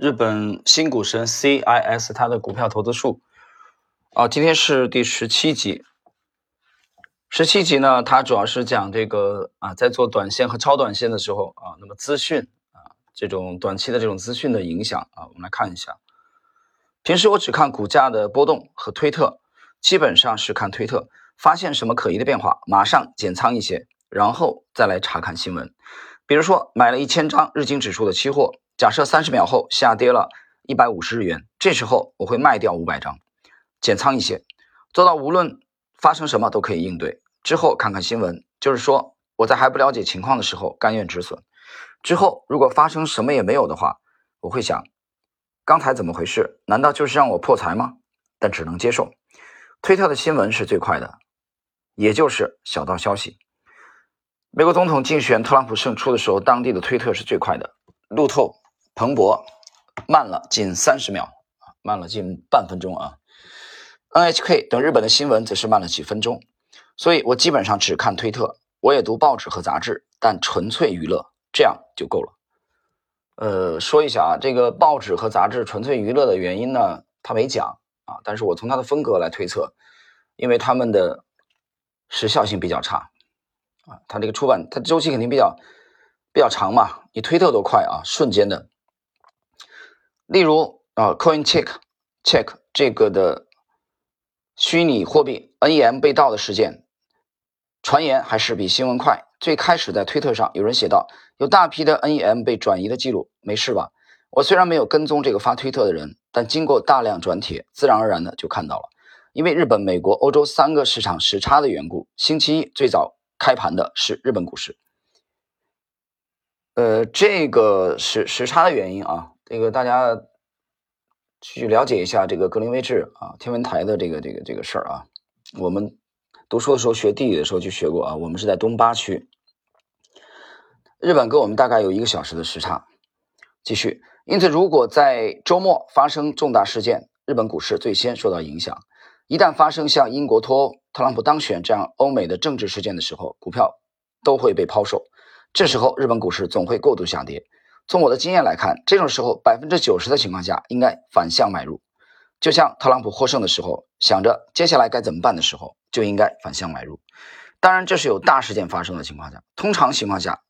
日本新股神 CIS 它的股票投资数啊，今天是第十七集。十七集呢，它主要是讲这个啊，在做短线和超短线的时候啊，那么资讯啊，这种短期的这种资讯的影响啊，我们来看一下。平时我只看股价的波动和推特，基本上是看推特，发现什么可疑的变化，马上减仓一些，然后再来查看新闻。比如说买了一千张日经指数的期货。假设三十秒后下跌了一百五十日元，这时候我会卖掉五百张，减仓一些，做到无论发生什么都可以应对。之后看看新闻，就是说我在还不了解情况的时候甘愿止损。之后如果发生什么也没有的话，我会想，刚才怎么回事？难道就是让我破财吗？但只能接受。推特的新闻是最快的，也就是小道消息。美国总统竞选特朗普胜出的时候，当地的推特是最快的，路透。彭博慢了近三十秒慢了近半分钟啊。NHK 等日本的新闻则是慢了几分钟，所以我基本上只看推特，我也读报纸和杂志，但纯粹娱乐这样就够了。呃，说一下啊，这个报纸和杂志纯粹娱乐的原因呢，他没讲啊，但是我从他的风格来推测，因为他们的时效性比较差啊，他这个出版它周期肯定比较比较长嘛，你推特多快啊，瞬间的。例如啊，Coin Check Check 这个的虚拟货币 NEM 被盗的事件，传言还是比新闻快。最开始在推特上有人写道，有大批的 NEM 被转移的记录，没事吧？我虽然没有跟踪这个发推特的人，但经过大量转帖，自然而然的就看到了。因为日本、美国、欧洲三个市场时差的缘故，星期一最早开盘的是日本股市。呃，这个时时差的原因啊。这个大家去了解一下这个格林威治啊天文台的这个这个这个事儿啊。我们读书的时候学地理的时候就学过啊。我们是在东八区，日本跟我们大概有一个小时的时差。继续，因此如果在周末发生重大事件，日本股市最先受到影响。一旦发生像英国脱欧、特朗普当选这样欧美的政治事件的时候，股票都会被抛售。这时候日本股市总会过度下跌。从我的经验来看，这种时候百分之九十的情况下应该反向买入，就像特朗普获胜的时候，想着接下来该怎么办的时候，就应该反向买入。当然，这是有大事件发生的情况下。通常情况下，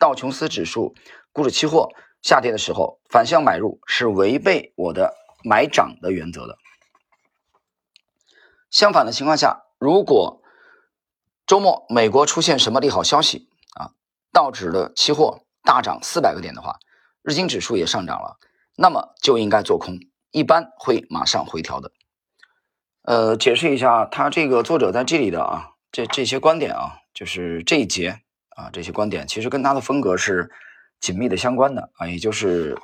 道琼斯指数股指期货下跌的时候，反向买入是违背我的买涨的原则的。相反的情况下，如果周末美国出现什么利好消息啊，道指的期货。大涨四百个点的话，日经指数也上涨了，那么就应该做空，一般会马上回调的。呃，解释一下，他这个作者在这里的啊，这这些观点啊，就是这一节啊，这些观点其实跟他的风格是紧密的相关的啊，也就是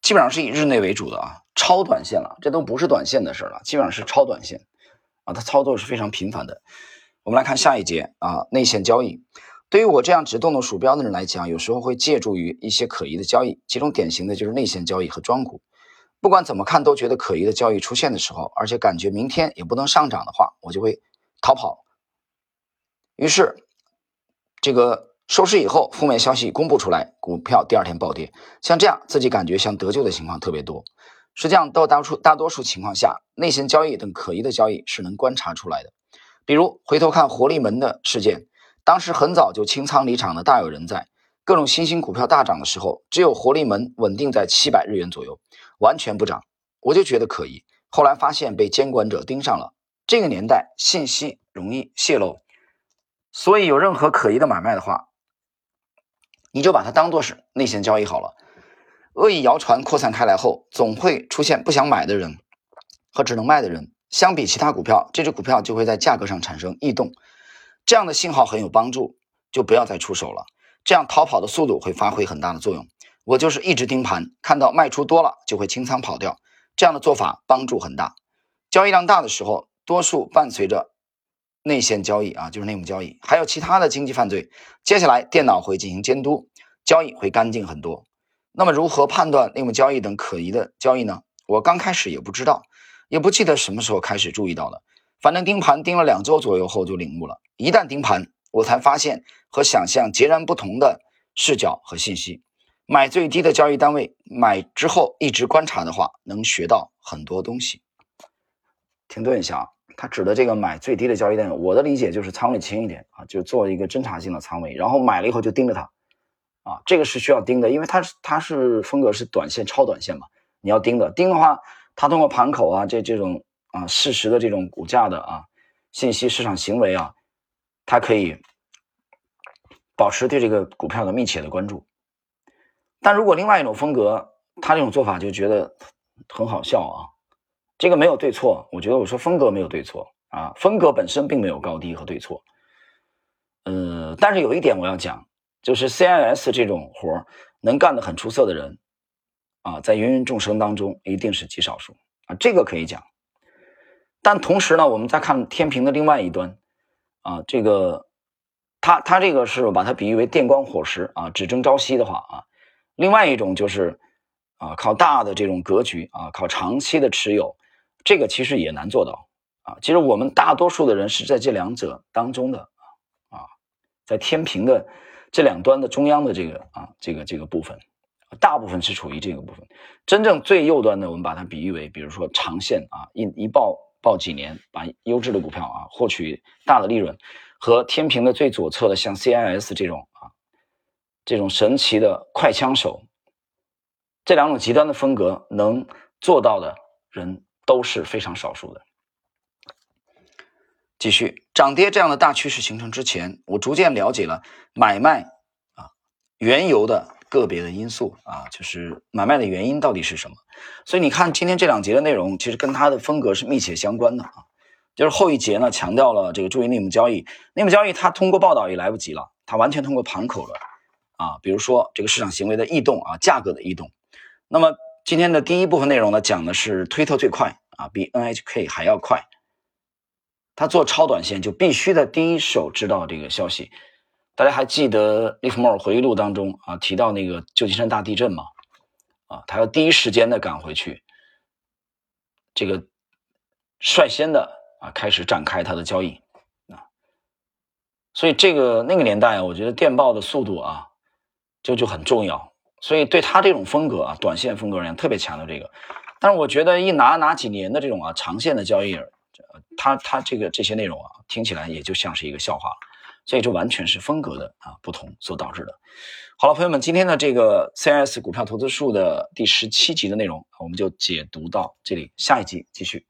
基本上是以日内为主的啊，超短线了，这都不是短线的事了，基本上是超短线啊，他操作是非常频繁的。我们来看下一节啊，内线交易。对于我这样只动动鼠标的人来讲，有时候会借助于一些可疑的交易，其中典型的就是内线交易和庄股。不管怎么看都觉得可疑的交易出现的时候，而且感觉明天也不能上涨的话，我就会逃跑。于是，这个收市以后，负面消息公布出来，股票第二天暴跌。像这样自己感觉像得救的情况特别多。实际上，到大多数大多数情况下，内线交易等可疑的交易是能观察出来的。比如回头看活力门的事件。当时很早就清仓离场的大有人在，各种新兴股票大涨的时候，只有活力门稳定在七百日元左右，完全不涨，我就觉得可疑。后来发现被监管者盯上了。这个年代信息容易泄露，所以有任何可疑的买卖的话，你就把它当做是内线交易好了。恶意谣传扩散开来后，总会出现不想买的人和只能卖的人。相比其他股票，这只股票就会在价格上产生异动。这样的信号很有帮助，就不要再出手了。这样逃跑的速度会发挥很大的作用。我就是一直盯盘，看到卖出多了就会清仓跑掉。这样的做法帮助很大。交易量大的时候，多数伴随着内线交易啊，就是内幕交易，还有其他的经济犯罪。接下来电脑会进行监督，交易会干净很多。那么如何判断内幕交易等可疑的交易呢？我刚开始也不知道，也不记得什么时候开始注意到的。反正盯盘盯了两周左右后就领悟了。一旦盯盘，我才发现和想象截然不同的视角和信息。买最低的交易单位，买之后一直观察的话，能学到很多东西。停顿一下啊，他指的这个买最低的交易单位，我的理解就是仓位轻一点啊，就做一个侦查性的仓位，然后买了以后就盯着它啊，这个是需要盯的，因为它是它是风格是短线超短线嘛，你要盯的。盯的话，它通过盘口啊这这种啊事实的这种股价的啊信息市场行为啊，它可以保持对这个股票的密切的关注。但如果另外一种风格，他这种做法就觉得很好笑啊。这个没有对错，我觉得我说风格没有对错啊，风格本身并没有高低和对错。呃，但是有一点我要讲，就是 CIS 这种活能干得很出色的人啊，在芸芸众生当中一定是极少数啊，这个可以讲。但同时呢，我们再看天平的另外一端啊，这个他他这个是把它比喻为电光火石啊，只争朝夕的话啊。另外一种就是，啊，靠大的这种格局啊，靠长期的持有，这个其实也难做到啊。其实我们大多数的人是在这两者当中的啊，在天平的这两端的中央的这个啊，这个这个部分，大部分是处于这个部分。真正最右端的，我们把它比喻为，比如说长线啊，一一抱抱几年，把优质的股票啊获取大的利润，和天平的最左侧的像 CIS 这种啊。这种神奇的快枪手，这两种极端的风格能做到的人都是非常少数的。继续，涨跌这样的大趋势形成之前，我逐渐了解了买卖啊原油的个别的因素啊，就是买卖的原因到底是什么。所以你看今天这两节的内容，其实跟它的风格是密切相关的啊。就是后一节呢，强调了这个注意内幕交易，内幕交易它通过报道也来不及了，它完全通过盘口了。啊，比如说这个市场行为的异动啊，价格的异动。那么今天的第一部分内容呢，讲的是推特最快啊，比 NHK 还要快。他做超短线就必须在第一手知道这个消息。大家还记得利弗莫尔回忆录当中啊提到那个旧金山大地震吗？啊，他要第一时间的赶回去，这个率先的啊开始展开他的交易啊。所以这个那个年代啊，我觉得电报的速度啊。就就很重要，所以对他这种风格啊，短线风格而言特别强调这个。但是我觉得一拿拿几年的这种啊长线的交易，他他这个这些内容啊，听起来也就像是一个笑话，了以这完全是风格的啊不同所导致的。好了，朋友们，今天的这个 CIS 股票投资术的第十七集的内容，我们就解读到这里，下一集继续。